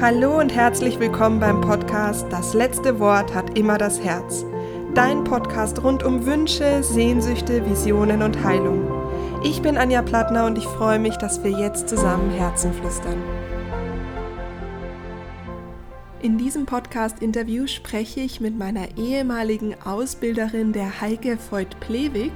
Hallo und herzlich willkommen beim Podcast Das letzte Wort hat immer das Herz. Dein Podcast rund um Wünsche, Sehnsüchte, Visionen und Heilung. Ich bin Anja Plattner und ich freue mich, dass wir jetzt zusammen Herzen flüstern. In diesem Podcast-Interview spreche ich mit meiner ehemaligen Ausbilderin der Heike Voigt-Plewig.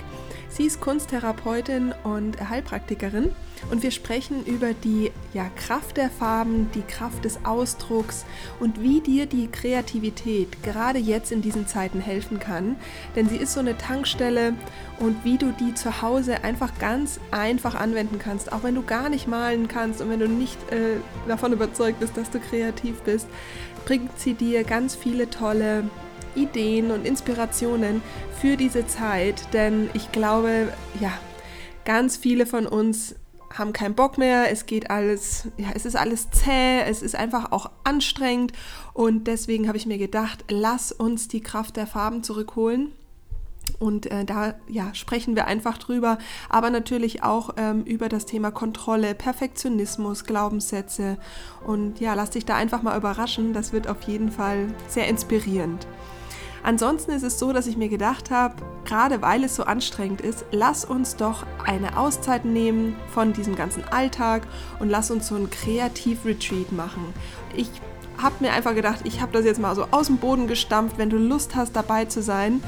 Sie ist Kunsttherapeutin und Heilpraktikerin und wir sprechen über die ja, Kraft der Farben, die Kraft des Ausdrucks und wie dir die Kreativität gerade jetzt in diesen Zeiten helfen kann. Denn sie ist so eine Tankstelle und wie du die zu Hause einfach ganz einfach anwenden kannst, auch wenn du gar nicht malen kannst und wenn du nicht äh, davon überzeugt bist, dass du kreativ bist, bringt sie dir ganz viele tolle Ideen und Inspirationen für diese Zeit, denn ich glaube, ja, ganz viele von uns haben keinen Bock mehr, es geht alles, ja, es ist alles zäh, es ist einfach auch anstrengend und deswegen habe ich mir gedacht, lass uns die Kraft der Farben zurückholen. Und äh, da ja, sprechen wir einfach drüber, aber natürlich auch ähm, über das Thema Kontrolle, Perfektionismus, Glaubenssätze. Und ja, lass dich da einfach mal überraschen. Das wird auf jeden Fall sehr inspirierend. Ansonsten ist es so, dass ich mir gedacht habe, gerade weil es so anstrengend ist, lass uns doch eine Auszeit nehmen von diesem ganzen Alltag und lass uns so ein Kreativ-Retreat machen. Ich habe mir einfach gedacht, ich habe das jetzt mal so aus dem Boden gestampft, wenn du Lust hast dabei zu sein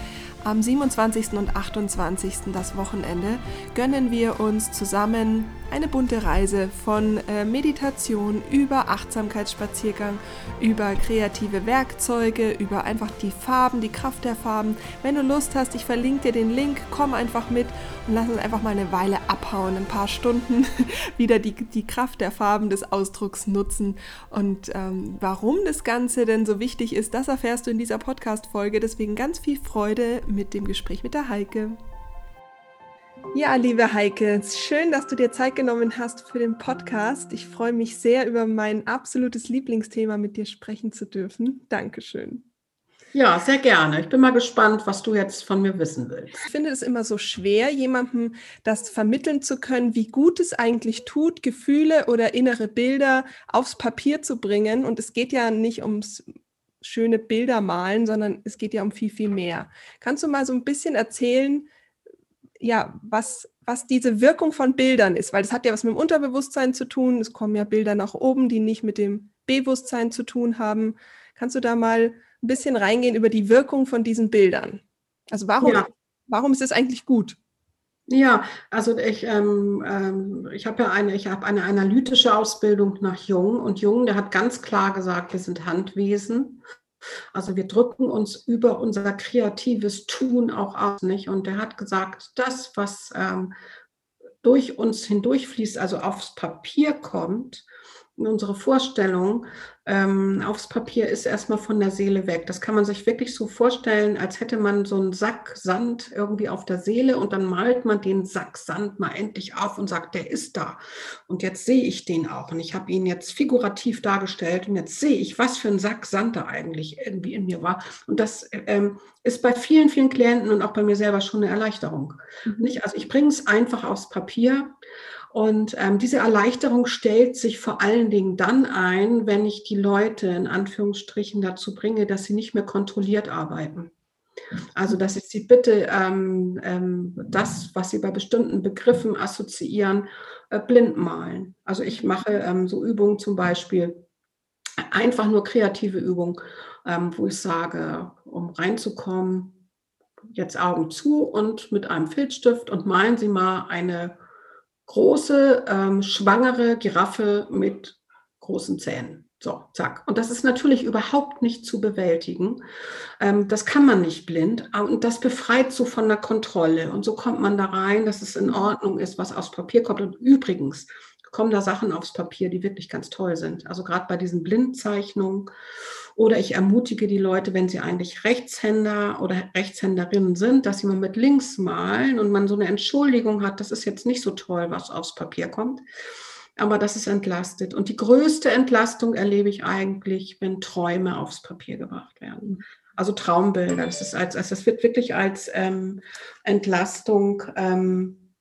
am 27. und 28. das Wochenende gönnen wir uns zusammen eine bunte Reise von äh, Meditation über Achtsamkeitsspaziergang, über kreative Werkzeuge, über einfach die Farben, die Kraft der Farben. Wenn du Lust hast, ich verlinke dir den Link, komm einfach mit und lass uns einfach mal eine Weile abhauen, ein paar Stunden wieder die, die Kraft der Farben des Ausdrucks nutzen. Und ähm, warum das Ganze denn so wichtig ist, das erfährst du in dieser Podcast-Folge. Deswegen ganz viel Freude mit dem Gespräch mit der Heike. Ja, liebe Heike, schön, dass du dir Zeit genommen hast für den Podcast. Ich freue mich sehr, über mein absolutes Lieblingsthema mit dir sprechen zu dürfen. Dankeschön. Ja, sehr gerne. Ich bin mal gespannt, was du jetzt von mir wissen willst. Ich finde es immer so schwer, jemandem das vermitteln zu können, wie gut es eigentlich tut, Gefühle oder innere Bilder aufs Papier zu bringen. Und es geht ja nicht ums schöne Bilder malen, sondern es geht ja um viel, viel mehr. Kannst du mal so ein bisschen erzählen, ja, was, was diese Wirkung von Bildern ist? Weil das hat ja was mit dem Unterbewusstsein zu tun. Es kommen ja Bilder nach oben, die nicht mit dem Bewusstsein zu tun haben. Kannst du da mal ein bisschen reingehen über die Wirkung von diesen Bildern? Also warum, ja. warum ist es eigentlich gut? Ja, also ich, ähm, ähm, ich habe ja eine, ich habe eine analytische Ausbildung nach Jung und Jung, der hat ganz klar gesagt, wir sind Handwesen. Also wir drücken uns über unser kreatives Tun auch aus, nicht? Und der hat gesagt, das, was ähm, durch uns hindurchfließt, also aufs Papier kommt, unsere Vorstellung ähm, aufs Papier ist erstmal von der Seele weg. Das kann man sich wirklich so vorstellen, als hätte man so einen Sack Sand irgendwie auf der Seele und dann malt man den Sack Sand mal endlich auf und sagt, der ist da. Und jetzt sehe ich den auch. Und ich habe ihn jetzt figurativ dargestellt und jetzt sehe ich, was für ein Sack Sand da eigentlich irgendwie in mir war. Und das ähm, ist bei vielen, vielen Klienten und auch bei mir selber schon eine Erleichterung. Mhm. Nicht? Also ich bringe es einfach aufs Papier und ähm, diese Erleichterung stellt sich vor allen Dingen dann ein, wenn ich die Leute in Anführungsstrichen dazu bringe, dass sie nicht mehr kontrolliert arbeiten. Also, dass ich sie bitte ähm, ähm, das, was sie bei bestimmten Begriffen assoziieren, äh, blind malen. Also ich mache ähm, so Übungen zum Beispiel, einfach nur kreative Übungen, ähm, wo ich sage, um reinzukommen, jetzt Augen zu und mit einem Filzstift und malen Sie mal eine große, ähm, schwangere Giraffe mit großen Zähnen. So, zack. Und das ist natürlich überhaupt nicht zu bewältigen. Ähm, das kann man nicht blind. Und das befreit so von der Kontrolle. Und so kommt man da rein, dass es in Ordnung ist, was aufs Papier kommt. Und übrigens kommen da Sachen aufs Papier, die wirklich ganz toll sind. Also gerade bei diesen Blindzeichnungen oder ich ermutige die Leute, wenn sie eigentlich Rechtshänder oder Rechtshänderinnen sind, dass sie mal mit links malen und man so eine Entschuldigung hat, das ist jetzt nicht so toll, was aufs Papier kommt. Aber das ist entlastet. Und die größte Entlastung erlebe ich eigentlich, wenn Träume aufs Papier gebracht werden. Also Traumbilder. Das, ist als, also das wird wirklich als ähm, Entlastung ähm,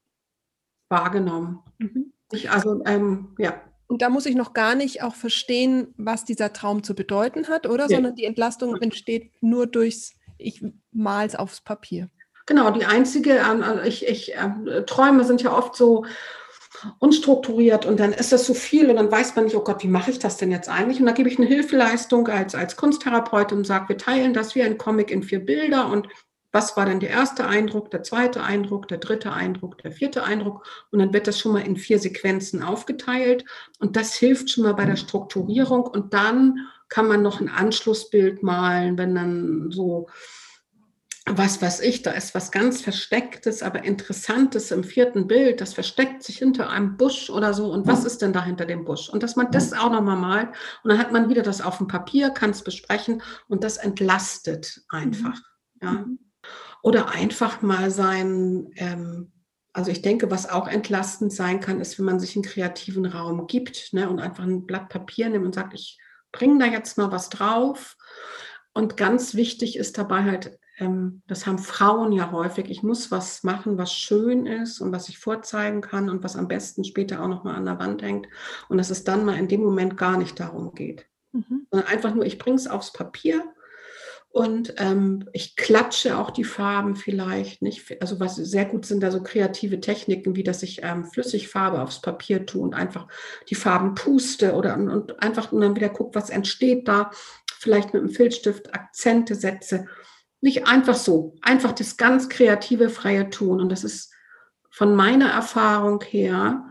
wahrgenommen. Mhm. Ich, also, ähm, ja, Und da muss ich noch gar nicht auch verstehen, was dieser Traum zu bedeuten hat, oder? Ja. Sondern die Entlastung entsteht nur durchs, ich mal's aufs Papier. Genau, die einzige, also ich, ich äh, Träume sind ja oft so unstrukturiert und dann ist das so viel und dann weiß man nicht, oh Gott, wie mache ich das denn jetzt eigentlich? Und da gebe ich eine Hilfeleistung als, als Kunsttherapeutin und sage, wir teilen das wie ein Comic in vier Bilder und was war denn der erste Eindruck, der zweite Eindruck, der dritte Eindruck, der vierte Eindruck und dann wird das schon mal in vier Sequenzen aufgeteilt und das hilft schon mal bei der Strukturierung und dann kann man noch ein Anschlussbild malen, wenn dann so was weiß ich, da ist was ganz Verstecktes, aber Interessantes im vierten Bild, das versteckt sich hinter einem Busch oder so. Und was ist denn da hinter dem Busch? Und dass man das auch nochmal malt und dann hat man wieder das auf dem Papier, kann es besprechen und das entlastet einfach. Mhm. Ja. Oder einfach mal sein, ähm, also ich denke, was auch entlastend sein kann, ist, wenn man sich einen kreativen Raum gibt ne, und einfach ein Blatt Papier nimmt und sagt, ich bringe da jetzt mal was drauf. Und ganz wichtig ist dabei halt, ähm, das haben Frauen ja häufig, ich muss was machen, was schön ist und was ich vorzeigen kann und was am besten später auch nochmal an der Wand hängt. Und dass es dann mal in dem Moment gar nicht darum geht. Mhm. Sondern einfach nur, ich bringe es aufs Papier und ähm, ich klatsche auch die Farben vielleicht nicht. Also was sehr gut sind da so kreative Techniken, wie dass ich ähm, Flüssigfarbe aufs Papier tue und einfach die Farben puste oder und, einfach und dann wieder gucke, was entsteht da. Vielleicht mit einem Filzstift Akzente setze. Nicht einfach so, einfach das ganz kreative, freie Tun. Und das ist von meiner Erfahrung her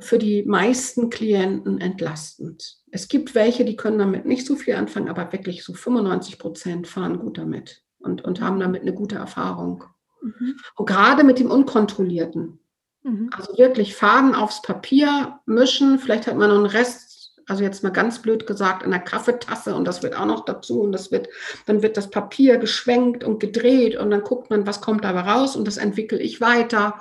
für die meisten Klienten entlastend. Es gibt welche, die können damit nicht so viel anfangen, aber wirklich so 95 Prozent fahren gut damit und, und haben damit eine gute Erfahrung. Mhm. Und gerade mit dem Unkontrollierten. Mhm. Also wirklich Farben aufs Papier mischen, vielleicht hat man noch einen Rest, also jetzt mal ganz blöd gesagt, in der Kaffeetasse und das wird auch noch dazu und das wird, dann wird das Papier geschwenkt und gedreht und dann guckt man, was kommt dabei raus und das entwickle ich weiter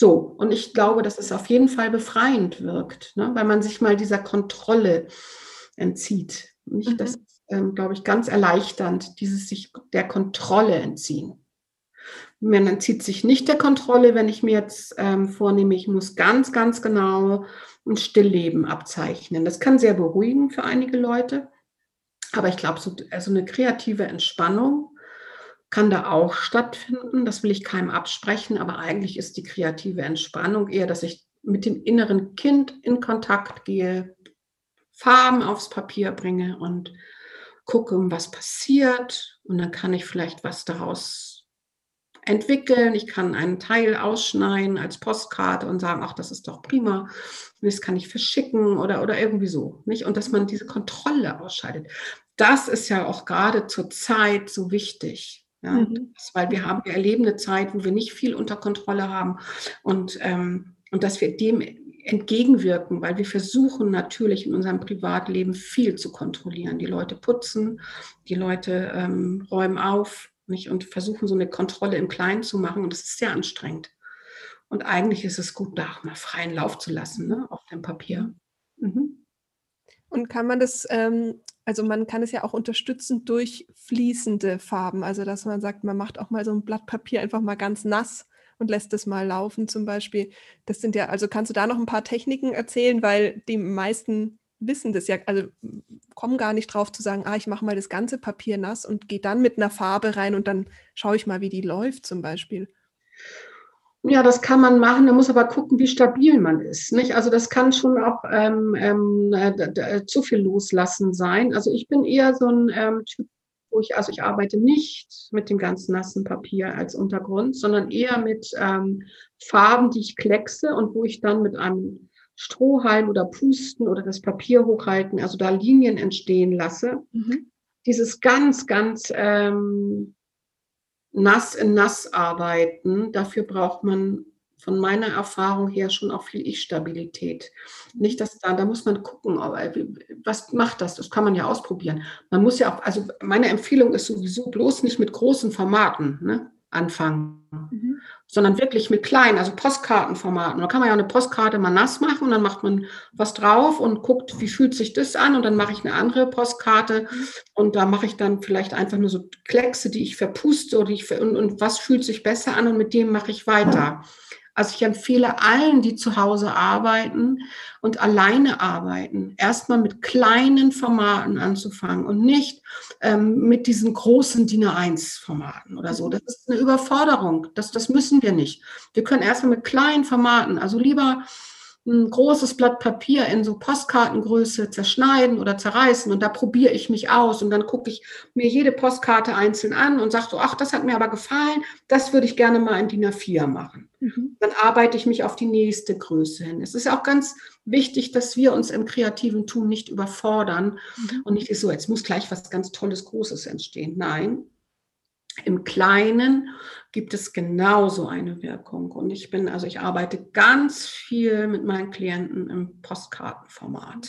so, und ich glaube, dass es auf jeden Fall befreiend wirkt, ne? weil man sich mal dieser Kontrolle entzieht. Nicht, mhm. Das ist, ähm, glaube ich, ganz erleichternd, dieses sich der Kontrolle entziehen. Man entzieht sich nicht der Kontrolle, wenn ich mir jetzt ähm, vornehme, ich muss ganz, ganz genau ein Stillleben abzeichnen. Das kann sehr beruhigen für einige Leute. Aber ich glaube, so also eine kreative Entspannung kann da auch stattfinden. Das will ich keinem absprechen, aber eigentlich ist die kreative Entspannung eher, dass ich mit dem inneren Kind in Kontakt gehe, Farben aufs Papier bringe und gucke, was passiert. Und dann kann ich vielleicht was daraus entwickeln. Ich kann einen Teil ausschneiden als Postkarte und sagen, ach, das ist doch prima. Das kann ich verschicken oder, oder irgendwie so. Nicht? Und dass man diese Kontrolle ausschaltet. Das ist ja auch gerade zur Zeit so wichtig. Ja, mhm. das, weil wir haben, wir erleben eine Zeit, wo wir nicht viel unter Kontrolle haben und, ähm, und dass wir dem entgegenwirken, weil wir versuchen natürlich in unserem Privatleben viel zu kontrollieren. Die Leute putzen, die Leute ähm, räumen auf nicht, und versuchen so eine Kontrolle im Kleinen zu machen und das ist sehr anstrengend. Und eigentlich ist es gut, da auch mal freien Lauf zu lassen ne, auf dem Papier. Mhm. Und kann man das ähm, also man kann es ja auch unterstützen durch fließende Farben. Also dass man sagt, man macht auch mal so ein Blatt Papier einfach mal ganz nass und lässt es mal laufen zum Beispiel. Das sind ja, also kannst du da noch ein paar Techniken erzählen, weil die meisten wissen das ja, also kommen gar nicht drauf zu sagen, ah, ich mache mal das ganze Papier nass und gehe dann mit einer Farbe rein und dann schaue ich mal, wie die läuft zum Beispiel. Ja, das kann man machen. Man muss aber gucken, wie stabil man ist. Nicht? Also das kann schon auch ähm, ähm, äh, zu viel loslassen sein. Also ich bin eher so ein ähm, Typ, wo ich, also ich arbeite nicht mit dem ganz nassen Papier als Untergrund, sondern eher mit ähm, Farben, die ich kleckse und wo ich dann mit einem Strohhalm oder Pusten oder das Papier hochhalten, also da Linien entstehen lasse. Mhm. Dieses ganz, ganz ähm, nass in nass arbeiten, dafür braucht man von meiner Erfahrung her schon auch viel Ich-Stabilität. Nicht, dass da, da muss man gucken, was macht das? Das kann man ja ausprobieren. Man muss ja auch, also meine Empfehlung ist sowieso bloß nicht mit großen Formaten. Ne? anfangen, mhm. Sondern wirklich mit kleinen, also Postkartenformaten. Da kann man ja eine Postkarte mal nass machen und dann macht man was drauf und guckt, wie fühlt sich das an und dann mache ich eine andere Postkarte und da mache ich dann vielleicht einfach nur so Kleckse, die ich verpuste oder ich ver und, und was fühlt sich besser an und mit dem mache ich weiter. Also ich empfehle allen, die zu Hause arbeiten und alleine arbeiten, erstmal mit kleinen Formaten anzufangen und nicht ähm, mit diesen großen DIN A1-Formaten oder so. Das ist eine Überforderung. Das, das müssen wir nicht. Wir können erstmal mit kleinen Formaten, also lieber ein großes Blatt Papier in so Postkartengröße zerschneiden oder zerreißen und da probiere ich mich aus und dann gucke ich mir jede Postkarte einzeln an und sage so, ach, das hat mir aber gefallen, das würde ich gerne mal in DIN A4 machen. Mhm. Dann arbeite ich mich auf die nächste Größe hin. Es ist auch ganz wichtig, dass wir uns im kreativen Tun nicht überfordern mhm. und nicht so, jetzt muss gleich was ganz Tolles, Großes entstehen. Nein, im Kleinen gibt es genauso eine Wirkung. Und ich bin, also ich arbeite ganz viel mit meinen Klienten im Postkartenformat,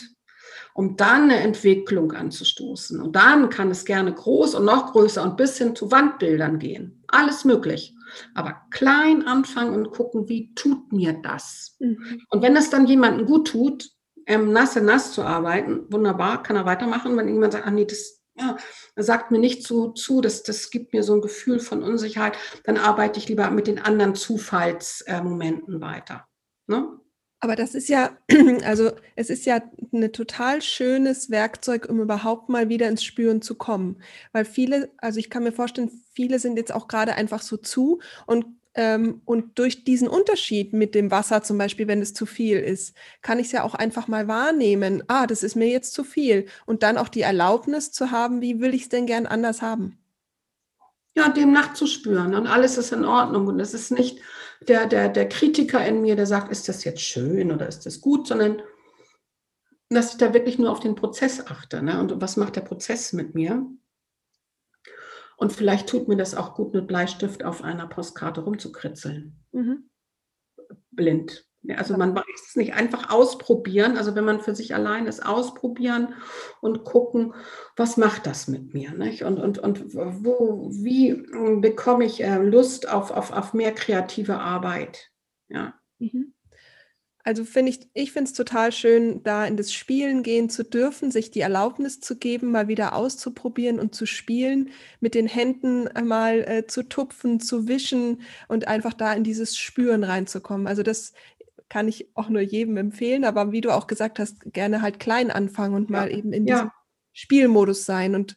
um dann eine Entwicklung anzustoßen. Und dann kann es gerne groß und noch größer und bis hin zu Wandbildern gehen. Alles möglich. Aber klein anfangen und gucken, wie tut mir das? Mhm. Und wenn es dann jemandem gut tut, ähm, nass in nass zu arbeiten, wunderbar, kann er weitermachen. Wenn jemand sagt, ach nee, das ja, sagt mir nicht so zu, das, das gibt mir so ein Gefühl von Unsicherheit, dann arbeite ich lieber mit den anderen Zufallsmomenten weiter. Ne? Aber das ist ja, also es ist ja ein total schönes Werkzeug, um überhaupt mal wieder ins Spüren zu kommen. Weil viele, also ich kann mir vorstellen, viele sind jetzt auch gerade einfach so zu und ähm, und durch diesen Unterschied mit dem Wasser zum Beispiel, wenn es zu viel ist, kann ich es ja auch einfach mal wahrnehmen. Ah, das ist mir jetzt zu viel. Und dann auch die Erlaubnis zu haben, wie will ich es denn gern anders haben? Ja, dem nachzuspüren und alles ist in Ordnung. Und es ist nicht der, der, der Kritiker in mir, der sagt, ist das jetzt schön oder ist das gut, sondern dass ich da wirklich nur auf den Prozess achte. Ne? Und was macht der Prozess mit mir? Und vielleicht tut mir das auch gut, mit Bleistift auf einer Postkarte rumzukritzeln. Mhm. Blind. Also man weiß es nicht einfach ausprobieren. Also wenn man für sich allein ist, ausprobieren und gucken, was macht das mit mir? Nicht? Und, und, und wo, wie bekomme ich äh, Lust auf, auf, auf mehr kreative Arbeit? Ja. Mhm. Also finde ich, ich finde es total schön, da in das Spielen gehen zu dürfen, sich die Erlaubnis zu geben, mal wieder auszuprobieren und zu spielen, mit den Händen mal äh, zu tupfen, zu wischen und einfach da in dieses Spüren reinzukommen. Also das kann ich auch nur jedem empfehlen, aber wie du auch gesagt hast, gerne halt klein anfangen und mal eben in ja. diesem Spielmodus sein und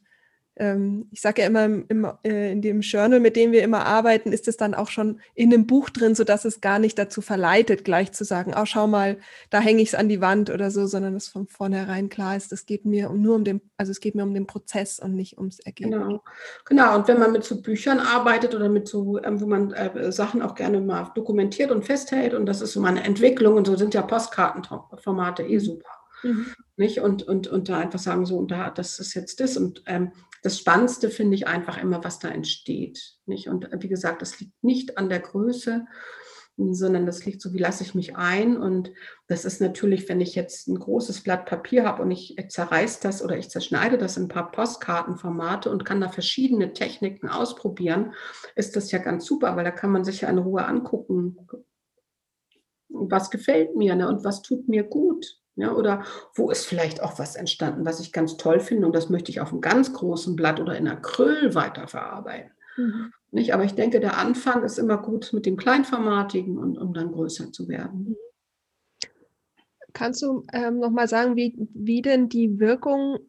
ich sage ja immer im, äh, in dem Journal, mit dem wir immer arbeiten, ist es dann auch schon in einem Buch drin, sodass es gar nicht dazu verleitet, gleich zu sagen, oh, schau mal, da hänge ich es an die Wand oder so, sondern es von vornherein klar ist, es geht mir nur um den, also es geht mir um den Prozess und nicht ums Ergebnis. Genau, genau. Und wenn man mit so Büchern arbeitet oder mit so, ähm, wo man äh, Sachen auch gerne mal dokumentiert und festhält, und das ist so meine Entwicklung, und so sind ja Postkartenformate eh super. Mhm. Nicht? Und, und, und da einfach sagen, so, und da, das ist jetzt das. Und ähm, das Spannendste finde ich einfach immer, was da entsteht. Nicht? Und wie gesagt, das liegt nicht an der Größe, sondern das liegt so, wie lasse ich mich ein. Und das ist natürlich, wenn ich jetzt ein großes Blatt Papier habe und ich zerreiße das oder ich zerschneide das in ein paar Postkartenformate und kann da verschiedene Techniken ausprobieren, ist das ja ganz super, weil da kann man sich ja in Ruhe angucken, was gefällt mir ne, und was tut mir gut. Ja, oder wo ist vielleicht auch was entstanden, was ich ganz toll finde und das möchte ich auf einem ganz großen Blatt oder in Acryl weiterverarbeiten. Mhm. Nicht? Aber ich denke, der Anfang ist immer gut mit dem Kleinformatigen und um dann größer zu werden. Mhm. Kannst du ähm, nochmal sagen, wie, wie denn die Wirkung,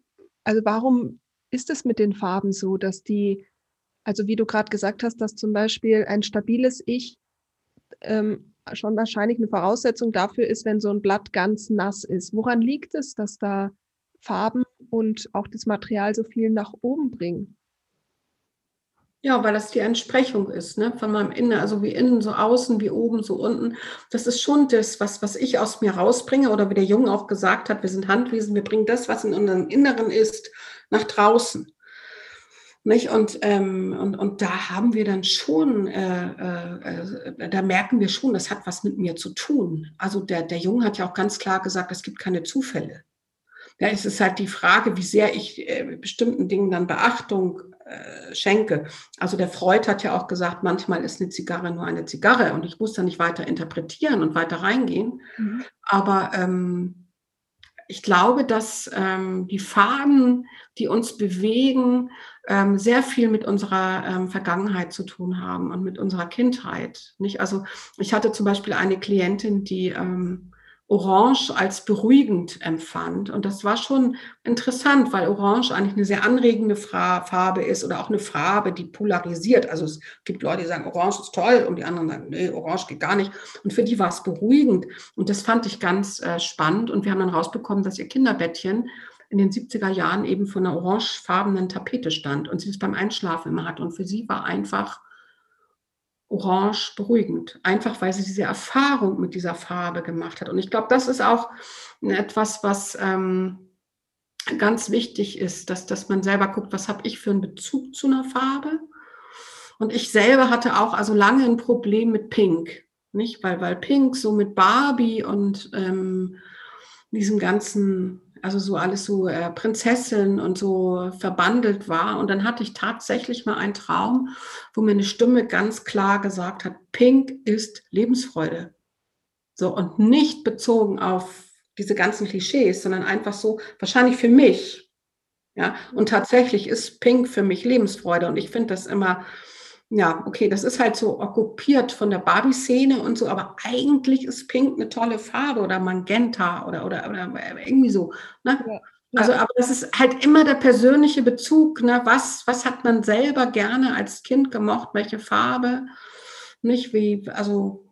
also warum ist es mit den Farben so, dass die, also wie du gerade gesagt hast, dass zum Beispiel ein stabiles Ich ähm, schon wahrscheinlich eine Voraussetzung dafür ist, wenn so ein Blatt ganz nass ist. Woran liegt es, dass da Farben und auch das Material so viel nach oben bringen? Ja, weil das die Entsprechung ist, ne? von meinem Innen, also wie innen, so außen, wie oben, so unten. Das ist schon das, was, was ich aus mir rausbringe oder wie der Junge auch gesagt hat, wir sind Handwesen, wir bringen das, was in unserem Inneren ist, nach draußen. Nicht? Und, ähm, und, und da haben wir dann schon, äh, äh, da merken wir schon, das hat was mit mir zu tun. Also der, der Junge hat ja auch ganz klar gesagt, es gibt keine Zufälle. Ja, es ist halt die Frage, wie sehr ich äh, bestimmten Dingen dann Beachtung äh, schenke. Also der Freud hat ja auch gesagt, manchmal ist eine Zigarre nur eine Zigarre und ich muss da nicht weiter interpretieren und weiter reingehen. Mhm. Aber ähm, ich glaube, dass ähm, die Farben, die uns bewegen, ähm, sehr viel mit unserer ähm, Vergangenheit zu tun haben und mit unserer Kindheit. Nicht? Also ich hatte zum Beispiel eine Klientin, die ähm, Orange als beruhigend empfand. Und das war schon interessant, weil Orange eigentlich eine sehr anregende Farbe ist oder auch eine Farbe, die polarisiert. Also es gibt Leute, die sagen, Orange ist toll und die anderen sagen, nee, Orange geht gar nicht. Und für die war es beruhigend. Und das fand ich ganz äh, spannend. Und wir haben dann rausbekommen, dass ihr Kinderbettchen in den 70er Jahren eben von einer orangefarbenen Tapete stand und sie es beim Einschlafen immer hat. Und für sie war einfach orange beruhigend, einfach weil sie diese Erfahrung mit dieser Farbe gemacht hat. Und ich glaube, das ist auch etwas, was ähm, ganz wichtig ist, dass, dass man selber guckt, was habe ich für einen Bezug zu einer Farbe. Und ich selber hatte auch also lange ein Problem mit Pink, nicht? Weil, weil Pink so mit Barbie und ähm, diesem ganzen also so alles so äh, Prinzessin und so verbandelt war. Und dann hatte ich tatsächlich mal einen Traum, wo mir eine Stimme ganz klar gesagt hat, Pink ist Lebensfreude. So, und nicht bezogen auf diese ganzen Klischees, sondern einfach so, wahrscheinlich für mich. Ja, und tatsächlich ist Pink für mich Lebensfreude. Und ich finde das immer ja, okay, das ist halt so okkupiert von der Barbie-Szene und so, aber eigentlich ist Pink eine tolle Farbe oder Magenta oder, oder, oder irgendwie so. Ne? Ja. Also, aber das ist halt immer der persönliche Bezug. Ne? Was, was hat man selber gerne als Kind gemocht? Welche Farbe? Nicht wie, also,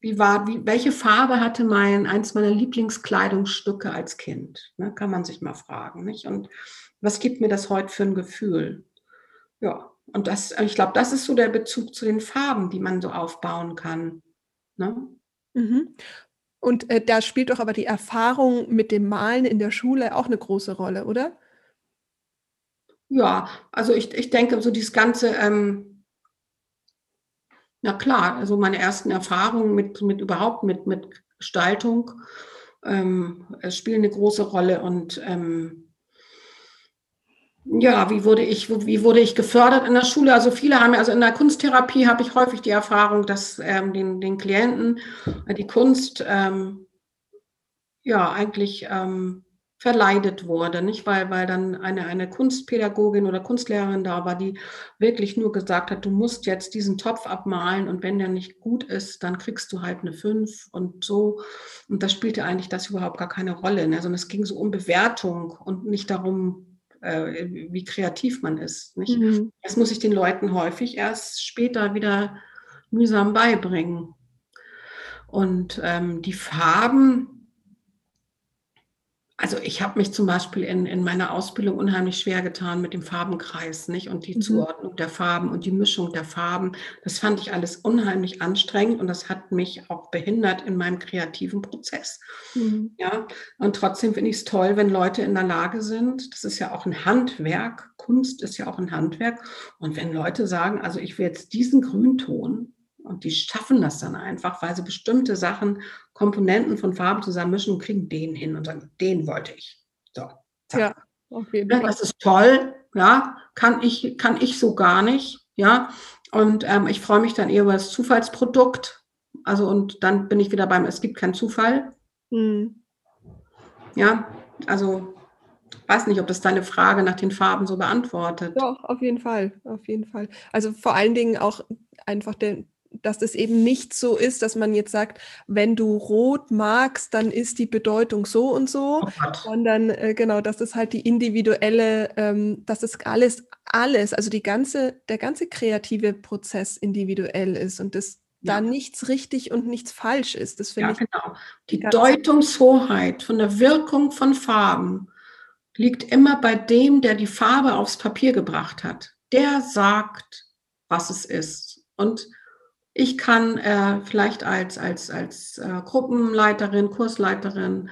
wie war, wie, welche Farbe hatte mein, eins meiner Lieblingskleidungsstücke als Kind? Ne? Kann man sich mal fragen, nicht? Und was gibt mir das heute für ein Gefühl? Ja, und das, ich glaube, das ist so der Bezug zu den Farben, die man so aufbauen kann. Ne? Mhm. Und äh, da spielt doch aber die Erfahrung mit dem Malen in der Schule auch eine große Rolle, oder? Ja, also ich, ich denke, so dieses ganze, ähm, na klar, also meine ersten Erfahrungen mit, mit überhaupt mit, mit Gestaltung ähm, spielen eine große Rolle und ähm, ja, wie wurde ich, wie wurde ich gefördert in der Schule? Also viele haben, also in der Kunsttherapie habe ich häufig die Erfahrung, dass ähm, den, den Klienten äh, die Kunst ähm, ja eigentlich ähm, verleidet wurde, nicht? Weil, weil dann eine, eine Kunstpädagogin oder Kunstlehrerin da war, die wirklich nur gesagt hat, du musst jetzt diesen Topf abmalen und wenn der nicht gut ist, dann kriegst du halt eine 5 und so. Und das spielte eigentlich das überhaupt gar keine Rolle, ne? sondern es ging so um Bewertung und nicht darum, äh, wie kreativ man ist. Nicht? Mhm. Das muss ich den Leuten häufig erst später wieder mühsam beibringen. Und ähm, die Farben, also ich habe mich zum Beispiel in, in meiner Ausbildung unheimlich schwer getan mit dem Farbenkreis, nicht? Und die mhm. Zuordnung der Farben und die Mischung der Farben. Das fand ich alles unheimlich anstrengend und das hat mich auch behindert in meinem kreativen Prozess. Mhm. Ja, und trotzdem finde ich es toll, wenn Leute in der Lage sind. Das ist ja auch ein Handwerk. Kunst ist ja auch ein Handwerk. Und wenn Leute sagen, also ich will jetzt diesen Grünton und die schaffen das dann einfach, weil sie bestimmte Sachen, Komponenten von Farben zusammenmischen und kriegen den hin und sagen, den wollte ich. So. Zack. Ja, auf jeden Fall. Das ist toll. Ja, kann ich, kann ich so gar nicht. Ja, und ähm, ich freue mich dann eher über das Zufallsprodukt. Also, und dann bin ich wieder beim, es gibt keinen Zufall. Hm. Ja, also weiß nicht, ob das deine Frage nach den Farben so beantwortet. Doch, auf jeden Fall, auf jeden Fall. Also vor allen Dingen auch einfach der, dass es eben nicht so ist, dass man jetzt sagt, wenn du rot magst, dann ist die Bedeutung so und so, oh sondern äh, genau, dass es halt die individuelle, ähm, dass es alles, alles, also die ganze, der ganze kreative Prozess individuell ist und das ja. da nichts richtig und nichts falsch ist. Das finde ja, ich. Genau. Die Deutungshoheit von der Wirkung von Farben liegt immer bei dem, der die Farbe aufs Papier gebracht hat. Der sagt, was es ist. Und ich kann äh, vielleicht als, als, als äh, Gruppenleiterin, Kursleiterin,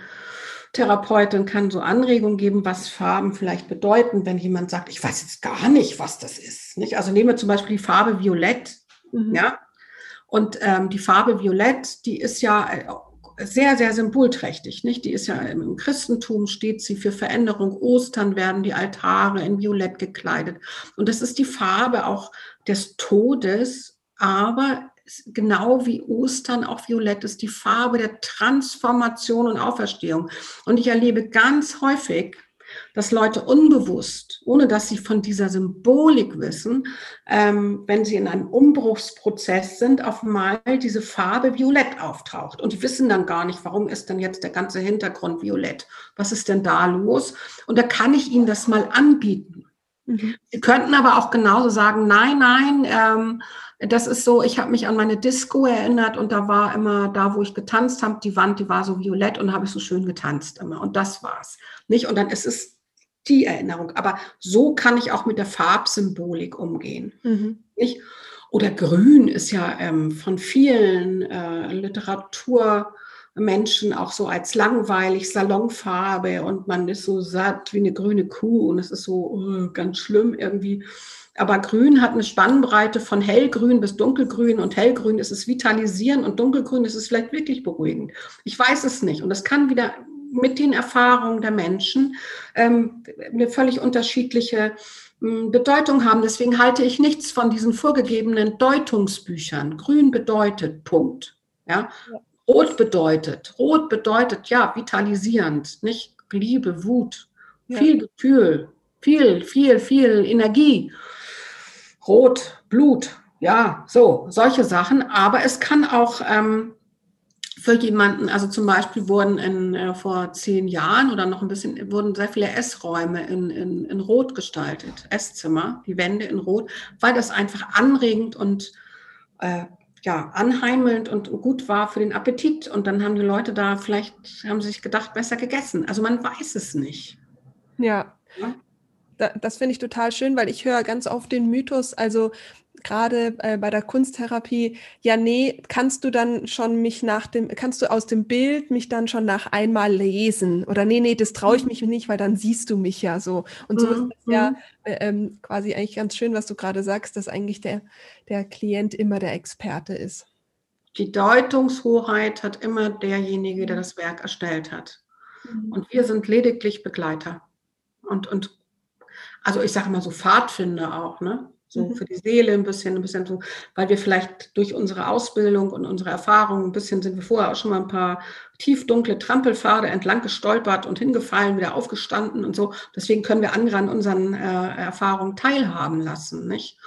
Therapeutin kann so Anregungen geben, was Farben vielleicht bedeuten, wenn jemand sagt, ich weiß jetzt gar nicht, was das ist. Nicht? Also nehmen wir zum Beispiel die Farbe Violett. Mhm. Ja? Und ähm, die Farbe Violett, die ist ja äh, sehr, sehr symbolträchtig. Nicht? Die ist ja im Christentum steht sie für Veränderung. Ostern werden die Altare in Violett gekleidet. Und das ist die Farbe auch des Todes aber genau wie Ostern auch violett ist, die Farbe der Transformation und Auferstehung. Und ich erlebe ganz häufig, dass Leute unbewusst, ohne dass sie von dieser Symbolik wissen, ähm, wenn sie in einem Umbruchsprozess sind, auf einmal diese Farbe violett auftaucht. Und die wissen dann gar nicht, warum ist denn jetzt der ganze Hintergrund violett? Was ist denn da los? Und da kann ich ihnen das mal anbieten. Mhm. Sie könnten aber auch genauso sagen, nein, nein, ähm, das ist so, ich habe mich an meine Disco erinnert und da war immer da, wo ich getanzt habe, die Wand, die war so violett und habe ich so schön getanzt immer. Und das war's. Nicht? Und dann ist es die Erinnerung. Aber so kann ich auch mit der Farbsymbolik umgehen. Mhm. Nicht? Oder Grün ist ja ähm, von vielen äh, Literaturmenschen auch so als langweilig, Salonfarbe und man ist so satt wie eine grüne Kuh und es ist so uh, ganz schlimm irgendwie. Aber Grün hat eine Spannbreite von hellgrün bis dunkelgrün und hellgrün ist es vitalisierend und dunkelgrün ist es vielleicht wirklich beruhigend. Ich weiß es nicht und das kann wieder mit den Erfahrungen der Menschen ähm, eine völlig unterschiedliche hm, Bedeutung haben. Deswegen halte ich nichts von diesen vorgegebenen Deutungsbüchern. Grün bedeutet Punkt. Ja? Rot bedeutet, Rot bedeutet ja vitalisierend, nicht Liebe, Wut, ja. viel Gefühl, viel, viel, viel Energie. Rot, Blut, ja, so, solche Sachen. Aber es kann auch ähm, für jemanden, also zum Beispiel wurden in, äh, vor zehn Jahren oder noch ein bisschen, wurden sehr viele Essräume in, in, in Rot gestaltet, Esszimmer, die Wände in Rot, weil das einfach anregend und äh, ja, anheimelnd und gut war für den Appetit. Und dann haben die Leute da vielleicht, haben sich gedacht, besser gegessen. Also man weiß es nicht. Ja. ja? das finde ich total schön, weil ich höre ganz oft den Mythos, also gerade äh, bei der Kunsttherapie, ja, nee, kannst du dann schon mich nach dem, kannst du aus dem Bild mich dann schon nach einmal lesen? Oder nee, nee, das traue ich mhm. mich nicht, weil dann siehst du mich ja so. Und so mhm. ist es ja äh, ähm, quasi eigentlich ganz schön, was du gerade sagst, dass eigentlich der, der Klient immer der Experte ist. Die Deutungshoheit hat immer derjenige, der das Werk erstellt hat. Mhm. Und wir sind lediglich Begleiter. Und, und also ich sage mal so Pfadfinder auch, ne? So mhm. für die Seele ein bisschen, ein bisschen so, weil wir vielleicht durch unsere Ausbildung und unsere Erfahrung ein bisschen sind wir vorher auch schon mal ein paar tiefdunkle Trampelpfade entlang gestolpert und hingefallen, wieder aufgestanden und so. Deswegen können wir andere an unseren äh, Erfahrungen teilhaben lassen, nicht?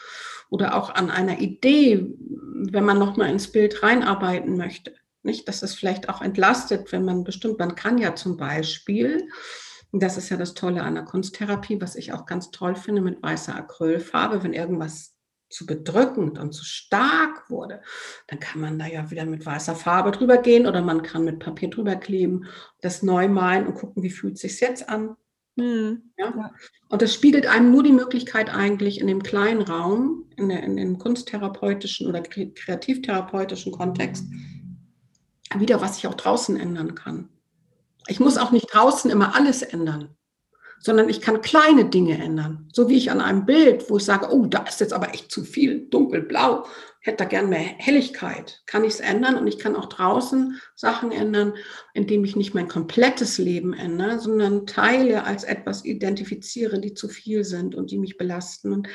Oder auch an einer Idee, wenn man nochmal ins Bild reinarbeiten möchte, nicht? Dass das vielleicht auch entlastet, wenn man bestimmt, man kann ja zum Beispiel das ist ja das Tolle an der Kunsttherapie, was ich auch ganz toll finde mit weißer Acrylfarbe. Wenn irgendwas zu bedrückend und zu stark wurde, dann kann man da ja wieder mit weißer Farbe drüber gehen oder man kann mit Papier drüber kleben, das neu malen und gucken, wie fühlt es sich jetzt an. Mhm. Ja? Und das spiegelt einem nur die Möglichkeit eigentlich in dem kleinen Raum, in, der, in dem kunsttherapeutischen oder kreativtherapeutischen Kontext, wieder, was ich auch draußen ändern kann. Ich muss auch nicht draußen immer alles ändern, sondern ich kann kleine Dinge ändern. So wie ich an einem Bild, wo ich sage, oh, da ist jetzt aber echt zu viel dunkelblau, hätte da gern mehr Helligkeit, kann ich es ändern und ich kann auch draußen Sachen ändern, indem ich nicht mein komplettes Leben ändere, sondern Teile als etwas identifiziere, die zu viel sind und die mich belasten. Und,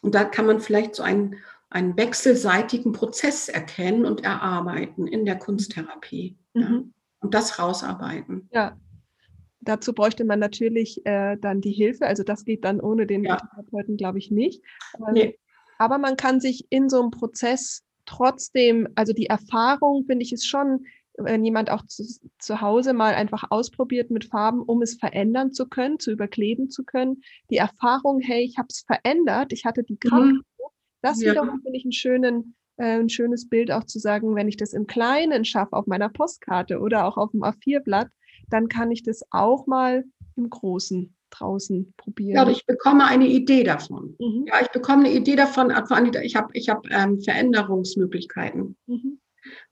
und da kann man vielleicht so einen, einen wechselseitigen Prozess erkennen und erarbeiten in der Kunsttherapie. Mhm. Ja und das rausarbeiten. Ja. Dazu bräuchte man natürlich äh, dann die Hilfe. Also das geht dann ohne den ja. Therapeuten, glaube ich, nicht. Ähm, nee. Aber man kann sich in so einem Prozess trotzdem, also die Erfahrung, finde ich, ist schon, wenn jemand auch zu, zu Hause mal einfach ausprobiert mit Farben, um es verändern zu können, zu überkleben zu können. Die Erfahrung, hey, ich habe es verändert, ich hatte die Kraft. Mhm. Das ja. wiederum finde ich einen schönen äh, ein schönes Bild auch zu sagen, wenn ich das im Kleinen schaffe auf meiner Postkarte oder auch auf dem A4-Blatt, dann kann ich das auch mal im Großen draußen probieren. Ja, ich bekomme eine Idee davon. Mhm. Ja, ich bekomme eine Idee davon. Ich habe ich hab, ähm, Veränderungsmöglichkeiten. Mhm.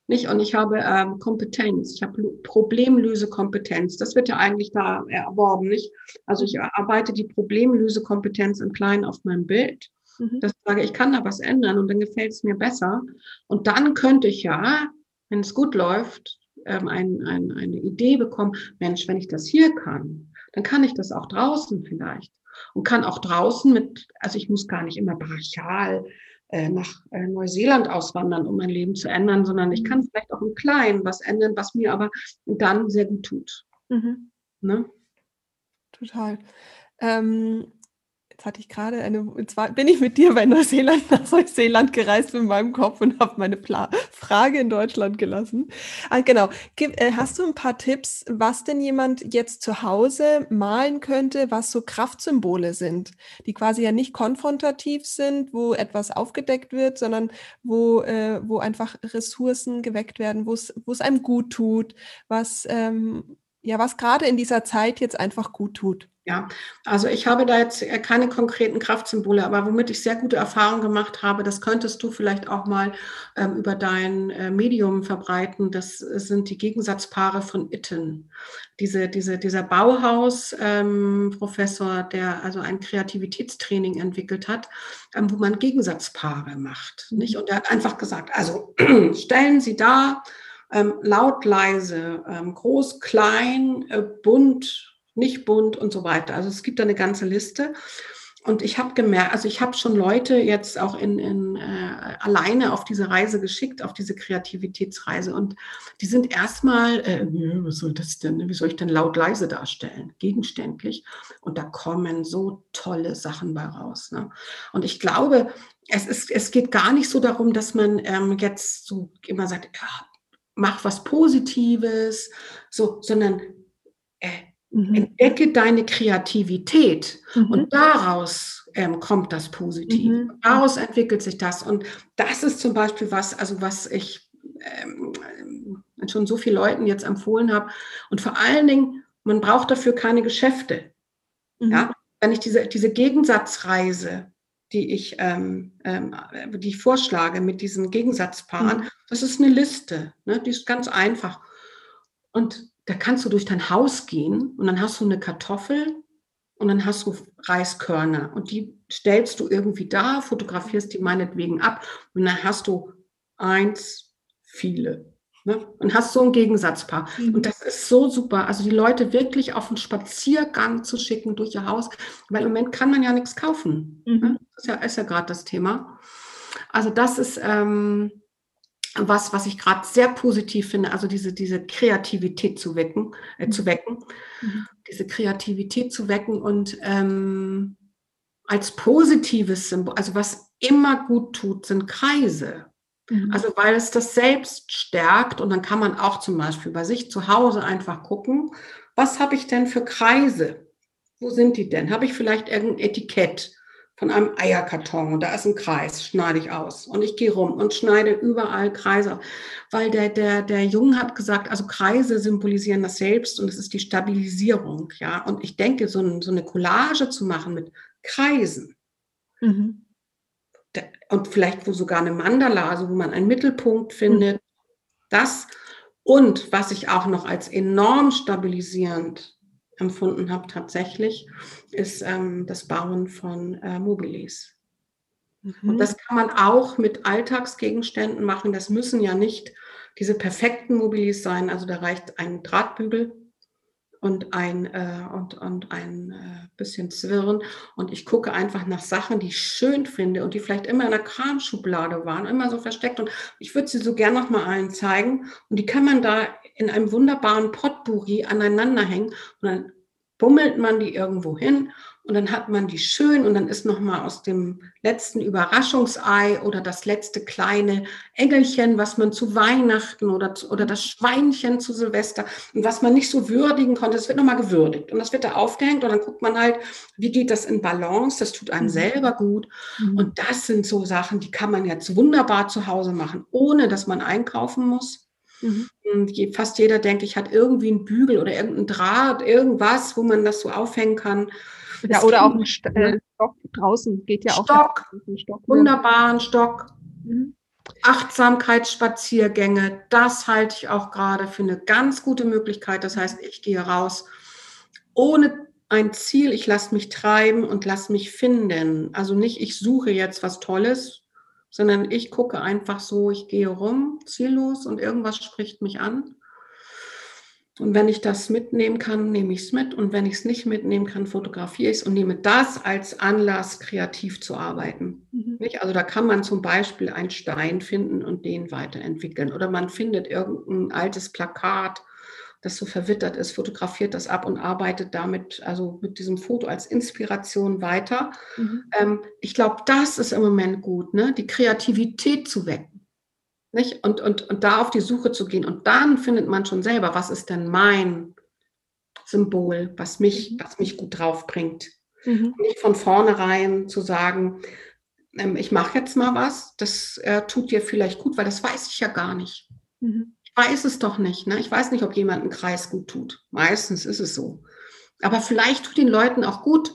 Nicht? Und ich habe ähm, Kompetenz, ich habe Problemlösekompetenz. Das wird ja eigentlich da erworben, nicht? Also ich arbeite die Problemlösekompetenz im Kleinen auf meinem Bild. Mhm. Dass ich sage, ich kann da was ändern und dann gefällt es mir besser. Und dann könnte ich ja, wenn es gut läuft, ähm, ein, ein, eine Idee bekommen, Mensch, wenn ich das hier kann, dann kann ich das auch draußen vielleicht. Und kann auch draußen mit, also ich muss gar nicht immer brachial äh, nach äh, Neuseeland auswandern, um mein Leben zu ändern, sondern ich kann vielleicht auch im Kleinen was ändern, was mir aber dann sehr gut tut. Mhm. Ne? Total. Ähm, Jetzt hatte ich gerade eine, zwar bin ich mit dir bei Neuseeland nach Neuseeland gereist mit meinem Kopf und habe meine Pla Frage in Deutschland gelassen. Ah, genau. Gib, äh, hast du ein paar Tipps, was denn jemand jetzt zu Hause malen könnte, was so Kraftsymbole sind, die quasi ja nicht konfrontativ sind, wo etwas aufgedeckt wird, sondern wo, äh, wo einfach Ressourcen geweckt werden, wo es einem gut tut, was, ähm, ja, was gerade in dieser Zeit jetzt einfach gut tut. Ja, also ich habe da jetzt keine konkreten Kraftsymbole, aber womit ich sehr gute Erfahrungen gemacht habe, das könntest du vielleicht auch mal ähm, über dein äh, Medium verbreiten. Das sind die Gegensatzpaare von Itten. Diese, diese, dieser Bauhaus-Professor, ähm, der also ein Kreativitätstraining entwickelt hat, ähm, wo man Gegensatzpaare macht. Nicht? Mhm. Und er hat einfach gesagt, also stellen Sie da ähm, laut, leise, ähm, groß, klein, äh, bunt, nicht bunt und so weiter. Also es gibt da eine ganze Liste. Und ich habe gemerkt, also ich habe schon Leute jetzt auch in, in äh, alleine auf diese Reise geschickt, auf diese Kreativitätsreise. Und die sind erstmal, äh, was soll das denn? Wie soll ich denn laut leise darstellen? Gegenständlich. Und da kommen so tolle Sachen bei raus. Ne? Und ich glaube, es, ist, es geht gar nicht so darum, dass man ähm, jetzt so immer sagt, ja, mach was Positives, so, sondern äh, Mhm. Entdecke deine Kreativität mhm. und daraus ähm, kommt das Positiv. Mhm. Daraus entwickelt sich das. Und das ist zum Beispiel was, also was ich ähm, schon so vielen Leuten jetzt empfohlen habe. Und vor allen Dingen, man braucht dafür keine Geschäfte. Mhm. Ja? Wenn ich diese, diese Gegensatzreise, die ich, ähm, ähm, die ich vorschlage mit diesen Gegensatzpaaren, mhm. das ist eine Liste, ne? die ist ganz einfach. Und da kannst du durch dein Haus gehen und dann hast du eine Kartoffel und dann hast du Reiskörner und die stellst du irgendwie da, fotografierst die meinetwegen ab und dann hast du eins, viele. Ne? Und hast so ein Gegensatzpaar. Mhm. Und das ist so super. Also die Leute wirklich auf einen Spaziergang zu schicken durch ihr Haus, weil im Moment kann man ja nichts kaufen. Ne? Mhm. Das ist ja, ist ja gerade das Thema. Also das ist, ähm, was, was ich gerade sehr positiv finde, also diese, diese Kreativität zu wecken, äh, zu mhm. wecken, mhm. diese Kreativität zu wecken und ähm, als positives Symbol, also was immer gut tut, sind Kreise. Mhm. Also weil es das selbst stärkt und dann kann man auch zum Beispiel bei sich zu Hause einfach gucken, was habe ich denn für Kreise? Wo sind die denn? Habe ich vielleicht irgendein Etikett? von einem Eierkarton und da ist ein Kreis, schneide ich aus. Und ich gehe rum und schneide überall Kreise, weil der, der, der Junge hat gesagt, also Kreise symbolisieren das Selbst und es ist die Stabilisierung, ja. Und ich denke, so, ein, so eine Collage zu machen mit Kreisen mhm. Und vielleicht wo sogar eine Mandala, also wo man einen Mittelpunkt findet, mhm. das und was ich auch noch als enorm stabilisierend empfunden habe tatsächlich, ist ähm, das Bauen von äh, Mobilis. Mhm. Und das kann man auch mit Alltagsgegenständen machen. Das müssen ja nicht diese perfekten Mobilis sein. Also da reicht ein Drahtbügel und ein, äh, und, und ein äh, bisschen Zwirren. Und ich gucke einfach nach Sachen, die ich schön finde und die vielleicht immer in der Kramschublade waren, immer so versteckt. Und ich würde sie so gern noch mal allen zeigen. Und die kann man da in einem wunderbaren Potpourri aneinander hängen. Und dann bummelt man die irgendwo hin und dann hat man die schön und dann ist noch mal aus dem letzten Überraschungsei oder das letzte kleine Engelchen, was man zu Weihnachten oder, oder das Schweinchen zu Silvester und was man nicht so würdigen konnte, das wird noch mal gewürdigt und das wird da aufgehängt und dann guckt man halt, wie geht das in Balance, das tut einem mhm. selber gut mhm. und das sind so Sachen, die kann man jetzt wunderbar zu Hause machen, ohne dass man einkaufen muss. Mhm. Fast jeder, denke ich, hat irgendwie einen Bügel oder irgendeinen Draht, irgendwas, wo man das so aufhängen kann. Ja, oder auch ein St äh, Stock draußen geht ja Stock, auch. Stock, wunderbaren Stock. Mhm. Achtsamkeitsspaziergänge, das halte ich auch gerade für eine ganz gute Möglichkeit. Das heißt, ich gehe raus ohne ein Ziel, ich lasse mich treiben und lasse mich finden. Also nicht, ich suche jetzt was Tolles, sondern ich gucke einfach so, ich gehe rum, ziellos und irgendwas spricht mich an. Und wenn ich das mitnehmen kann, nehme ich es mit. Und wenn ich es nicht mitnehmen kann, fotografiere ich es und nehme das als Anlass, kreativ zu arbeiten. Mhm. Also da kann man zum Beispiel einen Stein finden und den weiterentwickeln. Oder man findet irgendein altes Plakat, das so verwittert ist, fotografiert das ab und arbeitet damit, also mit diesem Foto als Inspiration weiter. Mhm. Ähm, ich glaube, das ist im Moment gut, ne? die Kreativität zu wecken. Nicht? Und, und, und da auf die Suche zu gehen. Und dann findet man schon selber, was ist denn mein Symbol, was mich, mhm. was mich gut drauf bringt. Mhm. Nicht von vornherein zu sagen, ähm, ich mache jetzt mal was, das äh, tut dir vielleicht gut, weil das weiß ich ja gar nicht. Mhm. Ich weiß es doch nicht. Ne? Ich weiß nicht, ob jemand einen Kreis gut tut. Meistens ist es so. Aber vielleicht tut den Leuten auch gut,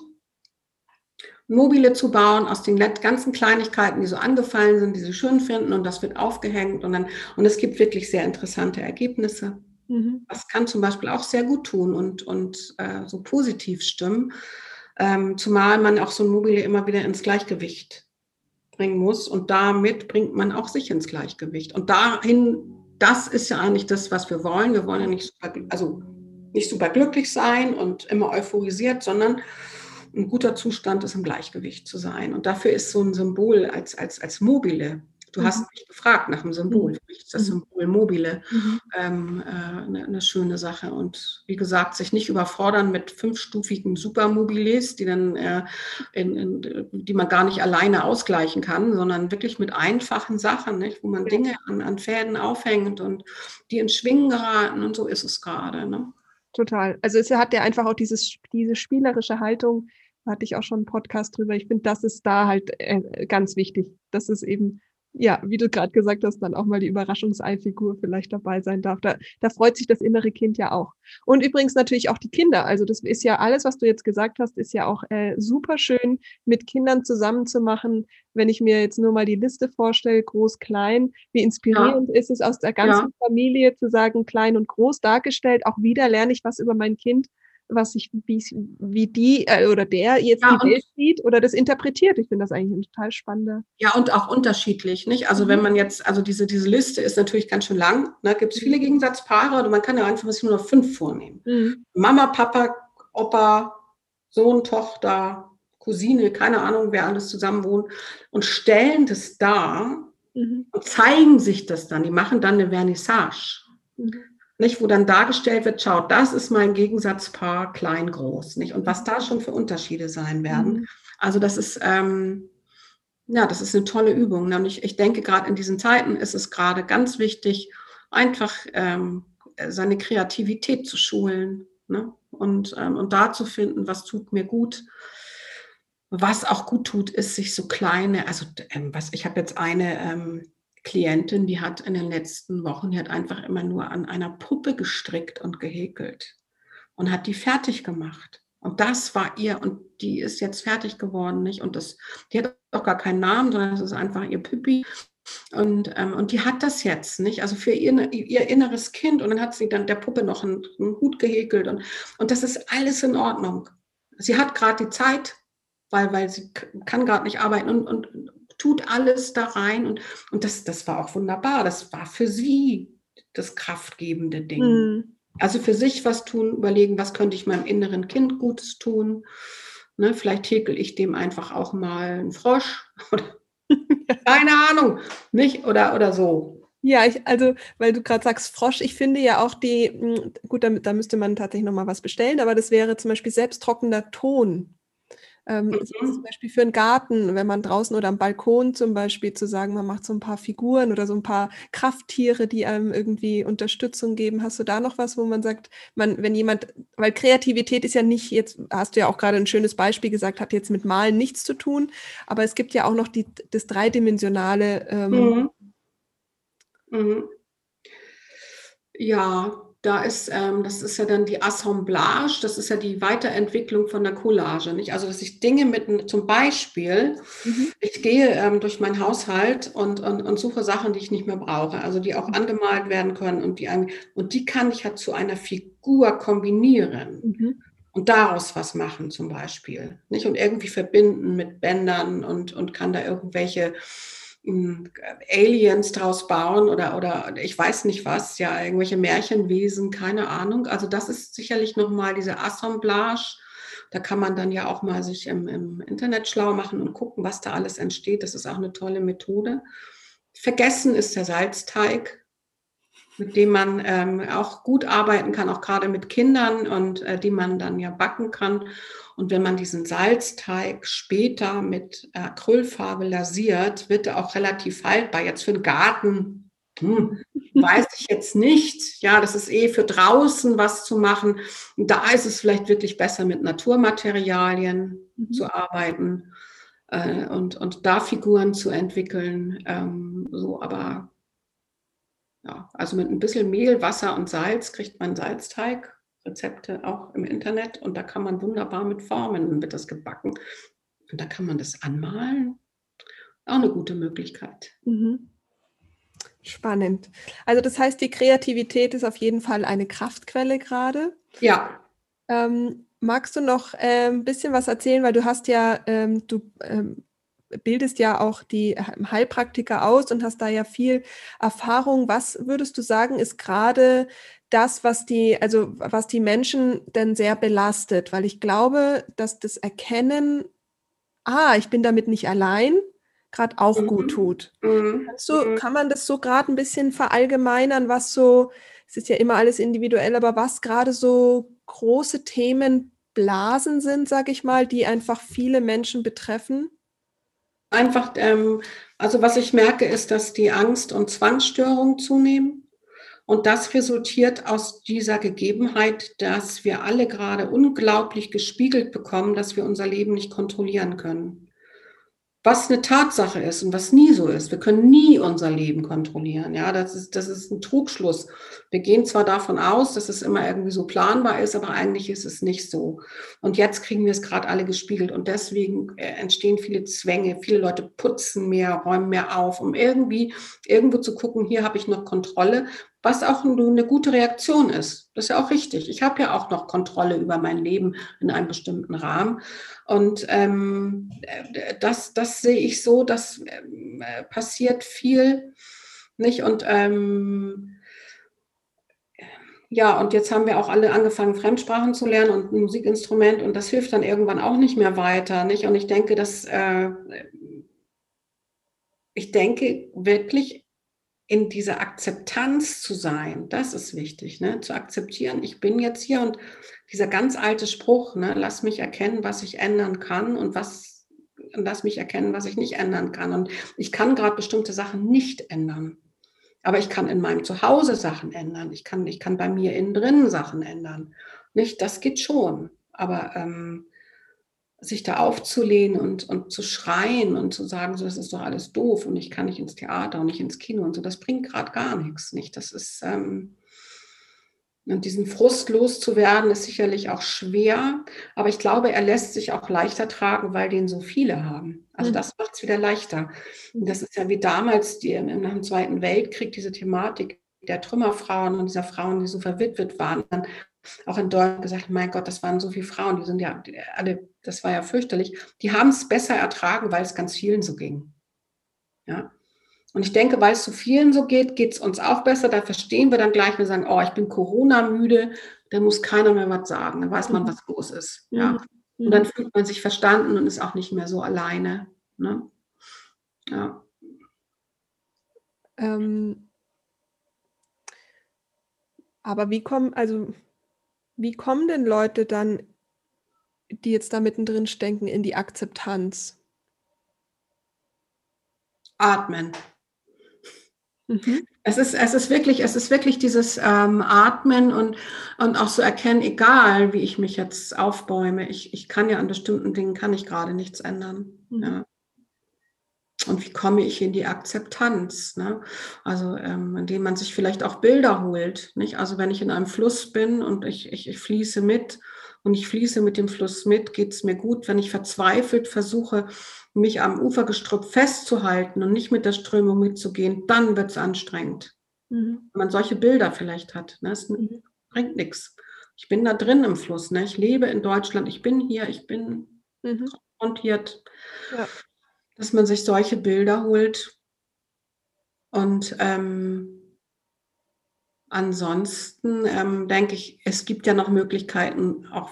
Mobile zu bauen aus den ganzen Kleinigkeiten, die so angefallen sind, die sie schön finden und das wird aufgehängt und dann, und es gibt wirklich sehr interessante Ergebnisse. Mhm. Das kann zum Beispiel auch sehr gut tun und, und äh, so positiv stimmen, ähm, zumal man auch so ein Mobile immer wieder ins Gleichgewicht bringen muss und damit bringt man auch sich ins Gleichgewicht. Und dahin, das ist ja eigentlich das, was wir wollen. Wir wollen ja nicht super, also nicht super glücklich sein und immer euphorisiert, sondern ein guter Zustand ist im Gleichgewicht zu sein. Und dafür ist so ein Symbol als, als, als mobile Du mhm. hast mich gefragt nach dem Symbol. Mhm. Für mich ist das mhm. Symbol mobile mhm. ähm, äh, eine, eine, schöne Sache. Und wie gesagt, sich nicht überfordern mit fünfstufigen Supermobiles, die dann äh, in, in, die man gar nicht alleine ausgleichen kann, sondern wirklich mit einfachen Sachen, nicht? wo man Dinge an, an Fäden aufhängt und die ins Schwingen geraten und so ist es gerade. Ne? Total. Also es hat ja einfach auch dieses, diese spielerische Haltung, da hatte ich auch schon einen Podcast drüber. Ich finde, das ist da halt äh, ganz wichtig, dass es eben ja, wie du gerade gesagt hast, dann auch mal die Überraschungseifigur vielleicht dabei sein darf. Da, da freut sich das innere Kind ja auch. Und übrigens natürlich auch die Kinder. Also das ist ja alles, was du jetzt gesagt hast, ist ja auch äh, super schön mit Kindern zusammenzumachen. Wenn ich mir jetzt nur mal die Liste vorstelle, groß, klein, wie inspirierend ja. ist es aus der ganzen ja. Familie zu sagen, klein und groß dargestellt. Auch wieder lerne ich was über mein Kind was ich, wie, wie die äh, oder der jetzt ja, die Welt sieht oder das interpretiert. Ich finde das eigentlich ein total spannender. Ja, und auch unterschiedlich, nicht? Also mhm. wenn man jetzt, also diese, diese Liste ist natürlich ganz schön lang, ne? gibt es viele mhm. Gegensatzpaare oder man kann ja einfach nur noch fünf vornehmen. Mhm. Mama, Papa, Opa, Sohn, Tochter, Cousine, keine Ahnung, wer alles zusammen wohnt und stellen das dar mhm. und zeigen sich das dann. Die machen dann eine Vernissage. Nicht, wo dann dargestellt wird, schaut, das ist mein Gegensatzpaar klein-groß, nicht? Und was da schon für Unterschiede sein werden. Mhm. Also das ist, ähm, ja, das ist eine tolle Übung. Nämlich, ich denke, gerade in diesen Zeiten ist es gerade ganz wichtig, einfach ähm, seine Kreativität zu schulen ne? und, ähm, und da zu finden, was tut mir gut. Was auch gut tut, ist sich so kleine, also ähm, was ich habe jetzt eine ähm, Klientin, die hat in den letzten Wochen, die hat einfach immer nur an einer Puppe gestrickt und gehäkelt und hat die fertig gemacht. Und das war ihr, und die ist jetzt fertig geworden, nicht? Und das, die hat auch gar keinen Namen, sondern das ist einfach ihr Püppi. Und, ähm, und die hat das jetzt, nicht? Also für ihr, ihr inneres Kind. Und dann hat sie dann der Puppe noch einen, einen Hut gehäkelt. Und, und das ist alles in Ordnung. Sie hat gerade die Zeit, weil, weil sie kann gerade nicht arbeiten und, und tut alles da rein und, und das, das war auch wunderbar. Das war für sie das kraftgebende Ding. Mhm. Also für sich was tun, überlegen, was könnte ich meinem inneren Kind Gutes tun. Ne, vielleicht häkel ich dem einfach auch mal einen Frosch oder keine Ahnung, nicht oder, oder so. Ja, ich, also, weil du gerade sagst Frosch, ich finde ja auch die, hm, gut, da, da müsste man tatsächlich nochmal was bestellen, aber das wäre zum Beispiel selbsttrockender Ton. Ähm, mhm. Zum Beispiel für einen Garten, wenn man draußen oder am Balkon zum Beispiel zu sagen, man macht so ein paar Figuren oder so ein paar Krafttiere, die einem irgendwie Unterstützung geben. Hast du da noch was, wo man sagt, man, wenn jemand, weil Kreativität ist ja nicht jetzt, hast du ja auch gerade ein schönes Beispiel gesagt, hat jetzt mit Malen nichts zu tun, aber es gibt ja auch noch die, das dreidimensionale. Ähm, mhm. Mhm. Ja, da ist, ähm, das ist ja dann die Assemblage, das ist ja die Weiterentwicklung von der Collage. Nicht? Also, dass ich Dinge mit, zum Beispiel, mhm. ich gehe ähm, durch meinen Haushalt und, und, und, suche Sachen, die ich nicht mehr brauche, also die auch mhm. angemalt werden können und die, und die kann ich halt zu einer Figur kombinieren. Mhm. Und daraus was machen zum Beispiel. Nicht? Und irgendwie verbinden mit Bändern und, und kann da irgendwelche Aliens draus bauen oder, oder ich weiß nicht was, ja, irgendwelche Märchenwesen, keine Ahnung. Also das ist sicherlich nochmal diese Assemblage Da kann man dann ja auch mal sich im, im Internet schlau machen und gucken, was da alles entsteht. Das ist auch eine tolle Methode. Vergessen ist der Salzteig mit dem man ähm, auch gut arbeiten kann, auch gerade mit Kindern und äh, die man dann ja backen kann. Und wenn man diesen Salzteig später mit Acrylfarbe lasiert, wird er auch relativ haltbar. Jetzt für den Garten hm, weiß ich jetzt nicht. Ja, das ist eh für draußen was zu machen. Und da ist es vielleicht wirklich besser, mit Naturmaterialien mhm. zu arbeiten äh, und, und da Figuren zu entwickeln. Ähm, so, aber ja, also mit ein bisschen Mehl, Wasser und Salz kriegt man Salzteig. Rezepte auch im Internet und da kann man wunderbar mit formen, dann wird das gebacken. Und da kann man das anmalen. Auch eine gute Möglichkeit. Mhm. Spannend. Also das heißt, die Kreativität ist auf jeden Fall eine Kraftquelle gerade. Ja. Ähm, magst du noch äh, ein bisschen was erzählen, weil du hast ja, ähm, du ähm, bildest ja auch die Heilpraktiker aus und hast da ja viel Erfahrung. Was würdest du sagen, ist gerade das, was die, also was die Menschen denn sehr belastet? Weil ich glaube, dass das Erkennen, ah, ich bin damit nicht allein, gerade auch mhm. gut tut. Mhm. Du, mhm. kann man das so gerade ein bisschen verallgemeinern, was so, es ist ja immer alles individuell, aber was gerade so große Themenblasen sind, sage ich mal, die einfach viele Menschen betreffen? Einfach, ähm, also was ich merke, ist, dass die Angst- und Zwangsstörungen zunehmen. Und das resultiert aus dieser Gegebenheit, dass wir alle gerade unglaublich gespiegelt bekommen, dass wir unser Leben nicht kontrollieren können was eine Tatsache ist und was nie so ist. Wir können nie unser Leben kontrollieren. Ja, das ist, das ist ein Trugschluss. Wir gehen zwar davon aus, dass es immer irgendwie so planbar ist, aber eigentlich ist es nicht so. Und jetzt kriegen wir es gerade alle gespiegelt und deswegen äh, entstehen viele Zwänge. Viele Leute putzen mehr, räumen mehr auf, um irgendwie irgendwo zu gucken, hier habe ich noch Kontrolle, was auch eine gute Reaktion ist. Das ist ja auch richtig. Ich habe ja auch noch Kontrolle über mein Leben in einem bestimmten Rahmen. Und ähm, das, das sehe ich so, dass äh, passiert viel. Nicht? Und ähm, ja, und jetzt haben wir auch alle angefangen, Fremdsprachen zu lernen und ein Musikinstrument und das hilft dann irgendwann auch nicht mehr weiter. Nicht? Und ich denke, dass äh, ich denke wirklich, in dieser Akzeptanz zu sein, das ist wichtig, ne? zu akzeptieren, ich bin jetzt hier und dieser ganz alte Spruch, ne? lass mich erkennen, was ich ändern kann und was, lass mich erkennen, was ich nicht ändern kann. Und ich kann gerade bestimmte Sachen nicht ändern. Aber ich kann in meinem Zuhause Sachen ändern. Ich kann, ich kann bei mir innen drin Sachen ändern. Nicht, das geht schon. Aber ähm, sich da aufzulehnen und, und zu schreien und zu sagen, so, das ist doch alles doof und ich kann nicht ins Theater und nicht ins Kino und so, das bringt gerade gar nichts. Nicht? Das ist, ähm, und diesen Frust loszuwerden, ist sicherlich auch schwer, aber ich glaube, er lässt sich auch leichter tragen, weil den so viele haben. Also mhm. das macht es wieder leichter. Und das ist ja wie damals die, nach dem Zweiten Weltkrieg, diese Thematik der Trümmerfrauen und dieser Frauen, die so verwitwet waren, dann auch in Deutschland gesagt, mein Gott, das waren so viele Frauen, die sind ja alle, das war ja fürchterlich. Die haben es besser ertragen, weil es ganz vielen so ging. Ja. Und ich denke, weil es zu vielen so geht, geht es uns auch besser. Da verstehen wir dann gleich, wir sagen, oh, ich bin Corona-müde, da muss keiner mehr was sagen. Dann weiß man, mhm. was los ist. Ja. Mhm. Und dann fühlt man sich verstanden und ist auch nicht mehr so alleine. Ne? Ja. Ähm, aber wie kommen, also wie kommen denn Leute dann, die jetzt da mittendrin stecken, in die Akzeptanz? Atmen. Mhm. Es ist, es ist wirklich, es ist wirklich dieses ähm, Atmen und, und auch so erkennen, egal wie ich mich jetzt aufbäume, ich, ich kann ja an bestimmten Dingen, kann ich gerade nichts ändern. Mhm. Ja. Und wie komme ich in die Akzeptanz? Ne? Also ähm, indem man sich vielleicht auch Bilder holt. Nicht? Also wenn ich in einem Fluss bin und ich, ich, ich fließe mit und ich fließe mit dem Fluss mit, geht es mir gut. Wenn ich verzweifelt versuche, mich am Ufergestrüpp festzuhalten und nicht mit der Strömung mitzugehen, dann wird es anstrengend. Mhm. Wenn man solche Bilder vielleicht hat. Ne? Das mhm. bringt nichts. Ich bin da drin im Fluss. Ne? Ich lebe in Deutschland. Ich bin hier. Ich bin mhm. konfrontiert. Ja dass man sich solche Bilder holt. Und ähm, ansonsten ähm, denke ich, es gibt ja noch Möglichkeiten, auch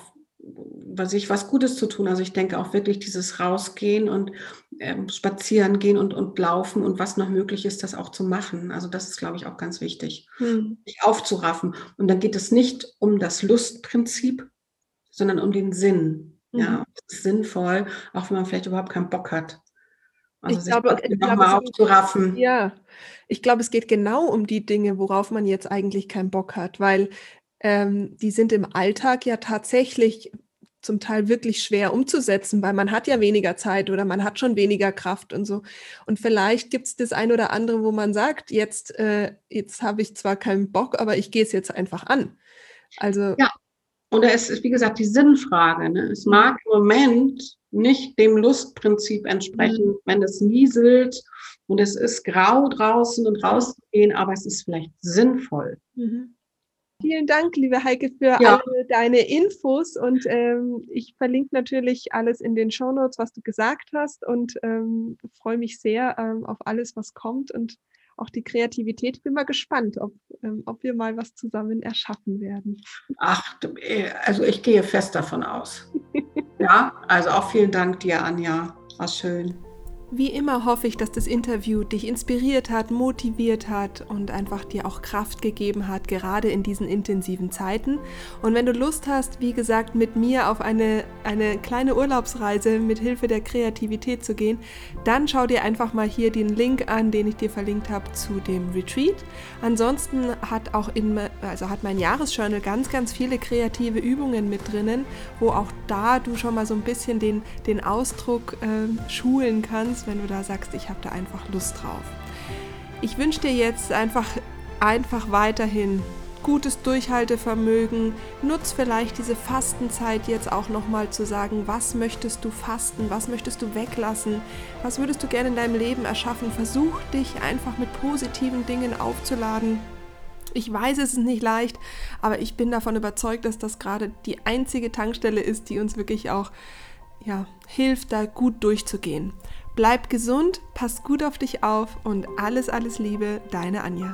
sich was Gutes zu tun. Also ich denke auch wirklich dieses Rausgehen und ähm, spazieren gehen und, und laufen und was noch möglich ist, das auch zu machen. Also das ist, glaube ich, auch ganz wichtig, hm. sich aufzuraffen. Und dann geht es nicht um das Lustprinzip, sondern um den Sinn. Mhm. Ja, das ist sinnvoll, auch wenn man vielleicht überhaupt keinen Bock hat. Also ich glaube, ich aufzuraffen. Ja, ich glaube, es geht genau um die Dinge, worauf man jetzt eigentlich keinen Bock hat, weil ähm, die sind im Alltag ja tatsächlich zum Teil wirklich schwer umzusetzen, weil man hat ja weniger Zeit oder man hat schon weniger Kraft und so. Und vielleicht gibt es das ein oder andere, wo man sagt, jetzt, äh, jetzt habe ich zwar keinen Bock, aber ich gehe es jetzt einfach an. Also ja. Und es ist, wie gesagt, die Sinnfrage. Ne? Es mag im Moment nicht dem Lustprinzip entsprechen, mhm. wenn es nieselt und es ist grau draußen und rauszugehen, aber es ist vielleicht sinnvoll. Mhm. Vielen Dank, liebe Heike, für ja. alle deine Infos und ähm, ich verlinke natürlich alles in den Shownotes, was du gesagt hast und ähm, freue mich sehr ähm, auf alles, was kommt und auch die Kreativität. Ich bin mal gespannt, ob, ähm, ob wir mal was zusammen erschaffen werden. Ach, äh, also ich gehe fest davon aus. Ja, also auch vielen Dank dir, Anja. War schön. Wie immer hoffe ich, dass das Interview dich inspiriert hat, motiviert hat und einfach dir auch Kraft gegeben hat, gerade in diesen intensiven Zeiten. Und wenn du Lust hast, wie gesagt, mit mir auf eine, eine kleine Urlaubsreise mit Hilfe der Kreativität zu gehen, dann schau dir einfach mal hier den Link an, den ich dir verlinkt habe zu dem Retreat. Ansonsten hat auch in, also hat mein Jahresjournal ganz, ganz viele kreative Übungen mit drinnen, wo auch da du schon mal so ein bisschen den, den Ausdruck äh, schulen kannst kannst, wenn du da sagst, ich habe da einfach Lust drauf. Ich wünsche dir jetzt einfach, einfach weiterhin gutes Durchhaltevermögen. Nutz vielleicht diese Fastenzeit jetzt auch nochmal zu sagen, was möchtest du fasten, was möchtest du weglassen, was würdest du gerne in deinem Leben erschaffen. Versuch dich einfach mit positiven Dingen aufzuladen. Ich weiß, es ist nicht leicht, aber ich bin davon überzeugt, dass das gerade die einzige Tankstelle ist, die uns wirklich auch ja, hilft, da gut durchzugehen. Bleib gesund, pass gut auf dich auf und alles, alles Liebe, deine Anja.